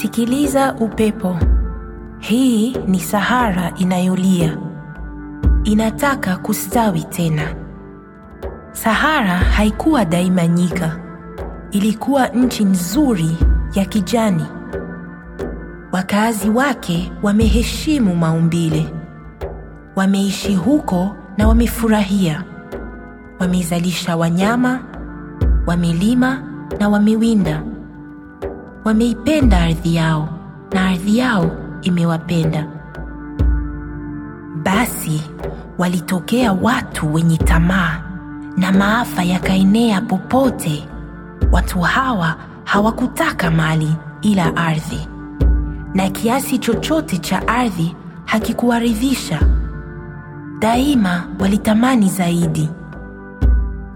Sikiliza upepo. Hii ni Sahara inayolia, inataka kustawi tena. Sahara haikuwa daima nyika, ilikuwa nchi nzuri ya kijani. Wakazi wake wameheshimu maumbile, wameishi huko na wamefurahia. Wamezalisha wanyama, wamelima na wamewinda. Wameipenda ardhi yao na ardhi yao imewapenda. Basi walitokea watu wenye tamaa na maafa yakaenea popote. Watu hawa hawakutaka mali ila ardhi, na kiasi chochote cha ardhi hakikuwaridhisha. Daima walitamani zaidi,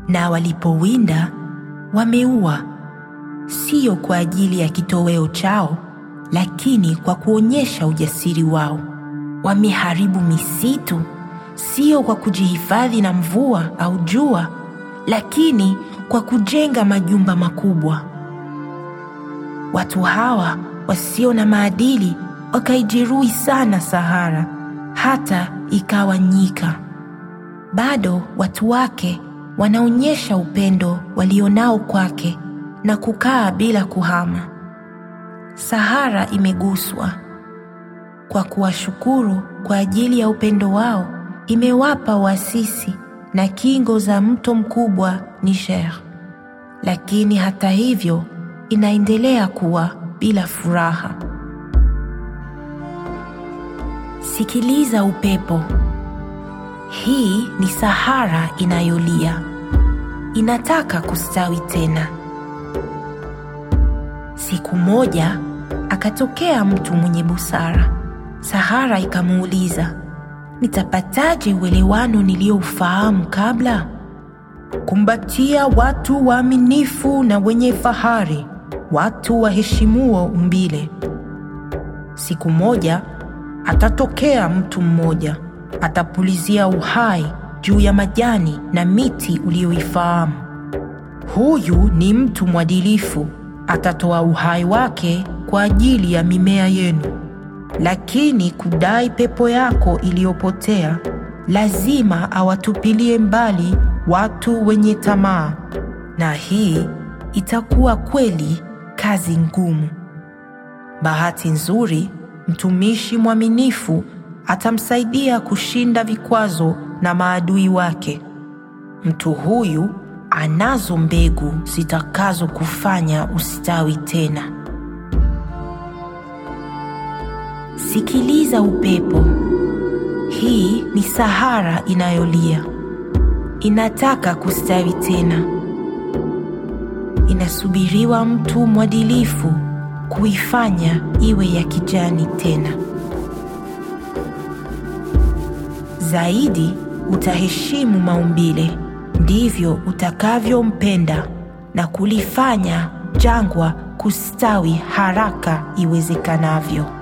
na walipowinda wameua, sio kwa ajili ya kitoweo chao, lakini kwa kuonyesha ujasiri wao. Wameharibu misitu, sio kwa kujihifadhi na mvua au jua, lakini kwa kujenga majumba makubwa. Watu hawa wasio na maadili wakaijeruhi sana Sahara, hata ikawa nyika. Bado watu wake wanaonyesha upendo walionao kwake na kukaa bila kuhama. Sahara imeguswa. Kwa kuwashukuru kwa ajili ya upendo wao, imewapa wasisi na kingo za mto mkubwa Niger. Lakini hata hivyo, inaendelea kuwa bila furaha. Sikiliza upepo. Hii ni Sahara inayolia, inataka kustawi tena. Siku moja akatokea mtu mwenye busara. Sahara ikamuuliza, nitapataje uelewano niliyoufahamu kabla? Kumbatia watu waaminifu na wenye fahari, watu waheshimuo umbile. Siku moja atatokea mtu mmoja, atapulizia uhai juu ya majani na miti uliyoifahamu. Huyu ni mtu mwadilifu, atatoa uhai wake kwa ajili ya mimea yenu. Lakini kudai pepo yako iliyopotea, lazima awatupilie mbali watu wenye tamaa, na hii itakuwa kweli kazi ngumu. Bahati nzuri, mtumishi mwaminifu atamsaidia kushinda vikwazo na maadui wake. Mtu huyu anazo mbegu zitakazo kufanya ustawi tena. Sikiliza upepo. Hii ni Sahara inayolia, inataka kustawi tena. Inasubiriwa mtu mwadilifu kuifanya iwe ya kijani tena. Zaidi utaheshimu maumbile, ndivyo utakavyompenda na kulifanya jangwa kustawi haraka iwezekanavyo.